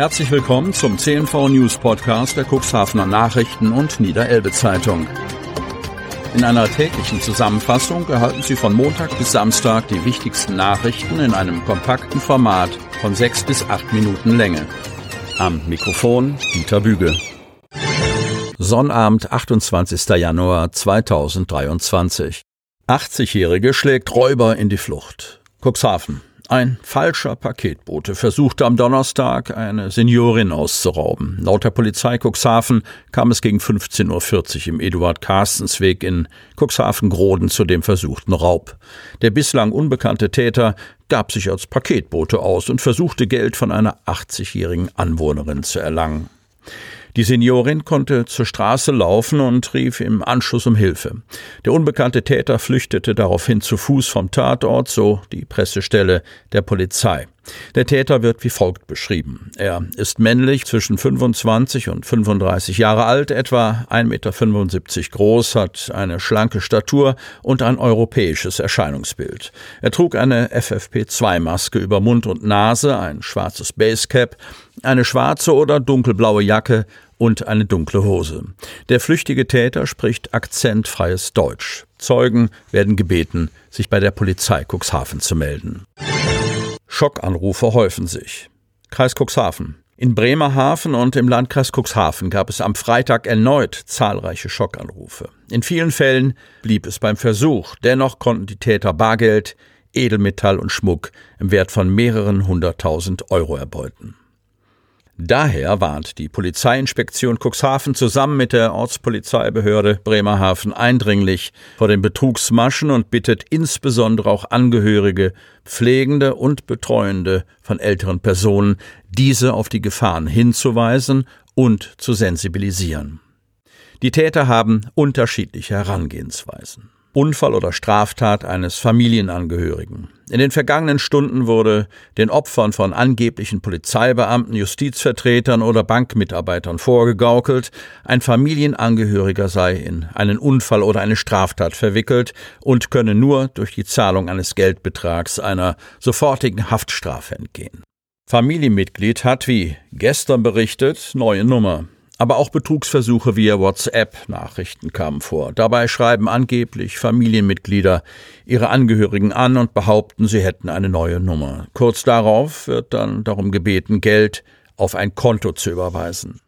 Herzlich willkommen zum CNV News Podcast der Cuxhavener Nachrichten und Niederelbe Zeitung. In einer täglichen Zusammenfassung erhalten Sie von Montag bis Samstag die wichtigsten Nachrichten in einem kompakten Format von sechs bis acht Minuten Länge. Am Mikrofon Dieter Büge. Sonnabend, 28. Januar 2023. 80-Jährige schlägt Räuber in die Flucht. Cuxhaven. Ein falscher Paketbote versuchte am Donnerstag eine Seniorin auszurauben. Laut der Polizei Cuxhaven kam es gegen 15.40 Uhr im Eduard-Carstens-Weg in Cuxhaven-Groden zu dem versuchten Raub. Der bislang unbekannte Täter gab sich als Paketbote aus und versuchte Geld von einer 80-jährigen Anwohnerin zu erlangen. Die Seniorin konnte zur Straße laufen und rief im Anschluss um Hilfe. Der unbekannte Täter flüchtete daraufhin zu Fuß vom Tatort, so die Pressestelle der Polizei. Der Täter wird wie folgt beschrieben. Er ist männlich, zwischen 25 und 35 Jahre alt, etwa 1,75 Meter groß, hat eine schlanke Statur und ein europäisches Erscheinungsbild. Er trug eine FFP2-Maske über Mund und Nase, ein schwarzes Basecap, eine schwarze oder dunkelblaue Jacke und eine dunkle Hose. Der flüchtige Täter spricht akzentfreies Deutsch. Zeugen werden gebeten, sich bei der Polizei Cuxhaven zu melden. Schockanrufe häufen sich. Kreis Cuxhaven. In Bremerhaven und im Landkreis Cuxhaven gab es am Freitag erneut zahlreiche Schockanrufe. In vielen Fällen blieb es beim Versuch, dennoch konnten die Täter Bargeld, Edelmetall und Schmuck im Wert von mehreren hunderttausend Euro erbeuten. Daher warnt die Polizeiinspektion Cuxhaven zusammen mit der Ortspolizeibehörde Bremerhaven eindringlich vor den Betrugsmaschen und bittet insbesondere auch Angehörige, Pflegende und Betreuende von älteren Personen, diese auf die Gefahren hinzuweisen und zu sensibilisieren. Die Täter haben unterschiedliche Herangehensweisen. Unfall oder Straftat eines Familienangehörigen. In den vergangenen Stunden wurde den Opfern von angeblichen Polizeibeamten, Justizvertretern oder Bankmitarbeitern vorgegaukelt, ein Familienangehöriger sei in einen Unfall oder eine Straftat verwickelt und könne nur durch die Zahlung eines Geldbetrags einer sofortigen Haftstrafe entgehen. Familienmitglied hat, wie gestern berichtet, neue Nummer. Aber auch Betrugsversuche via WhatsApp-Nachrichten kamen vor. Dabei schreiben angeblich Familienmitglieder ihre Angehörigen an und behaupten, sie hätten eine neue Nummer. Kurz darauf wird dann darum gebeten, Geld auf ein Konto zu überweisen.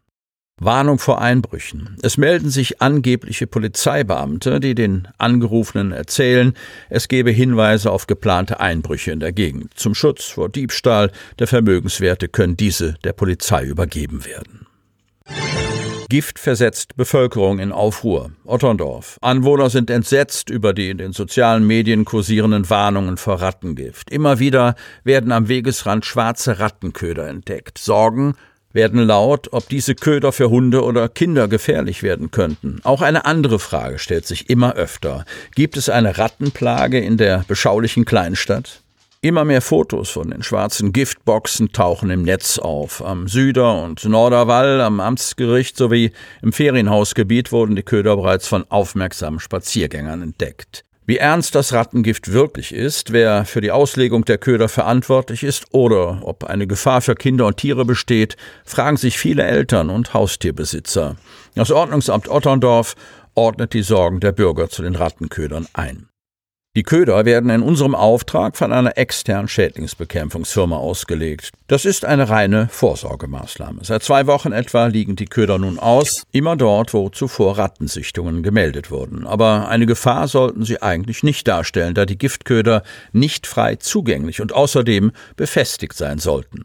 Warnung vor Einbrüchen. Es melden sich angebliche Polizeibeamte, die den Angerufenen erzählen, es gebe Hinweise auf geplante Einbrüche in der Gegend. Zum Schutz vor Diebstahl der Vermögenswerte können diese der Polizei übergeben werden. Gift versetzt Bevölkerung in Aufruhr. Otterndorf. Anwohner sind entsetzt über die in den sozialen Medien kursierenden Warnungen vor Rattengift. Immer wieder werden am Wegesrand schwarze Rattenköder entdeckt. Sorgen werden laut, ob diese Köder für Hunde oder Kinder gefährlich werden könnten. Auch eine andere Frage stellt sich immer öfter. Gibt es eine Rattenplage in der beschaulichen Kleinstadt? Immer mehr Fotos von den schwarzen Giftboxen tauchen im Netz auf. Am Süder- und Norderwall, am Amtsgericht sowie im Ferienhausgebiet wurden die Köder bereits von aufmerksamen Spaziergängern entdeckt. Wie ernst das Rattengift wirklich ist, wer für die Auslegung der Köder verantwortlich ist oder ob eine Gefahr für Kinder und Tiere besteht, fragen sich viele Eltern und Haustierbesitzer. Das Ordnungsamt Otterndorf ordnet die Sorgen der Bürger zu den Rattenködern ein. Die Köder werden in unserem Auftrag von einer externen Schädlingsbekämpfungsfirma ausgelegt. Das ist eine reine Vorsorgemaßnahme. Seit zwei Wochen etwa liegen die Köder nun aus, immer dort, wo zuvor Rattensichtungen gemeldet wurden. Aber eine Gefahr sollten sie eigentlich nicht darstellen, da die Giftköder nicht frei zugänglich und außerdem befestigt sein sollten.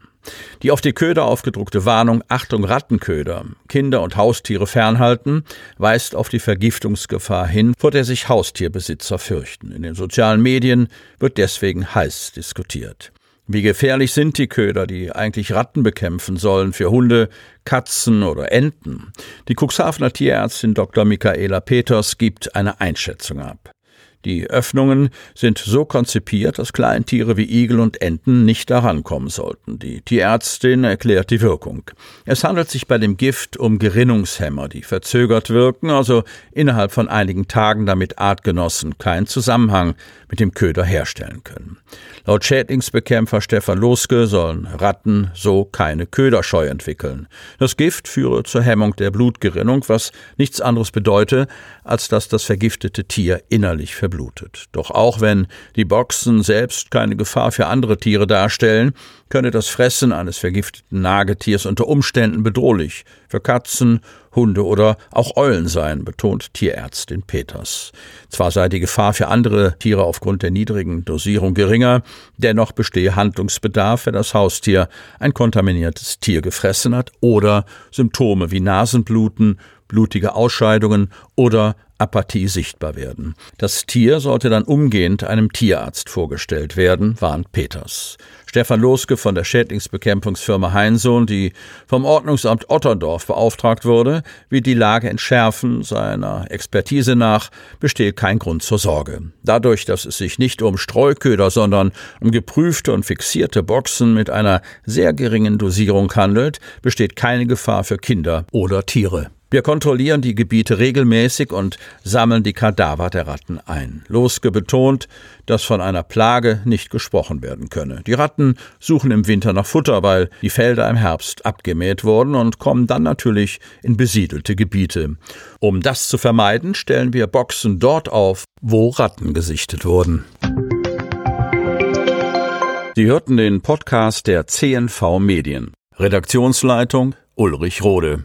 Die auf die Köder aufgedruckte Warnung Achtung Rattenköder, Kinder und Haustiere fernhalten, weist auf die Vergiftungsgefahr hin, vor der sich Haustierbesitzer fürchten. In den sozialen Medien wird deswegen heiß diskutiert. Wie gefährlich sind die Köder, die eigentlich Ratten bekämpfen sollen, für Hunde, Katzen oder Enten? Die Cuxhavener Tierärztin Dr. Michaela Peters gibt eine Einschätzung ab. Die Öffnungen sind so konzipiert, dass Kleintiere wie Igel und Enten nicht daran kommen sollten. Die Tierärztin erklärt die Wirkung. Es handelt sich bei dem Gift um Gerinnungshemmer, die verzögert wirken, also innerhalb von einigen Tagen damit Artgenossen keinen Zusammenhang mit dem Köder herstellen können. Laut Schädlingsbekämpfer Stefan Loske sollen Ratten so keine Köderscheu entwickeln. Das Gift führe zur Hemmung der Blutgerinnung, was nichts anderes bedeute, als dass das vergiftete Tier innerlich verblutet. Doch auch wenn die Boxen selbst keine Gefahr für andere Tiere darstellen, könne das Fressen eines vergifteten Nagetiers unter Umständen bedrohlich für Katzen, Hunde oder auch Eulen sein, betont Tierärztin Peters. Zwar sei die Gefahr für andere Tiere aufgrund der niedrigen Dosierung geringer, dennoch bestehe Handlungsbedarf, wenn das Haustier ein kontaminiertes Tier gefressen hat oder Symptome wie Nasenbluten, blutige Ausscheidungen oder Apathie sichtbar werden. Das Tier sollte dann umgehend einem Tierarzt vorgestellt werden, warnt Peters. Stefan Loske von der Schädlingsbekämpfungsfirma Heinsohn, die vom Ordnungsamt Otterndorf beauftragt wurde, wird die Lage entschärfen. Seiner Expertise nach bestehe kein Grund zur Sorge. Dadurch, dass es sich nicht um Streuköder, sondern um geprüfte und fixierte Boxen mit einer sehr geringen Dosierung handelt, besteht keine Gefahr für Kinder oder Tiere. Wir kontrollieren die Gebiete regelmäßig und sammeln die Kadaver der Ratten ein. Loske betont, dass von einer Plage nicht gesprochen werden könne. Die Ratten suchen im Winter nach Futter, weil die Felder im Herbst abgemäht wurden und kommen dann natürlich in besiedelte Gebiete. Um das zu vermeiden, stellen wir Boxen dort auf, wo Ratten gesichtet wurden. Sie hörten den Podcast der CNV Medien. Redaktionsleitung Ulrich Rode.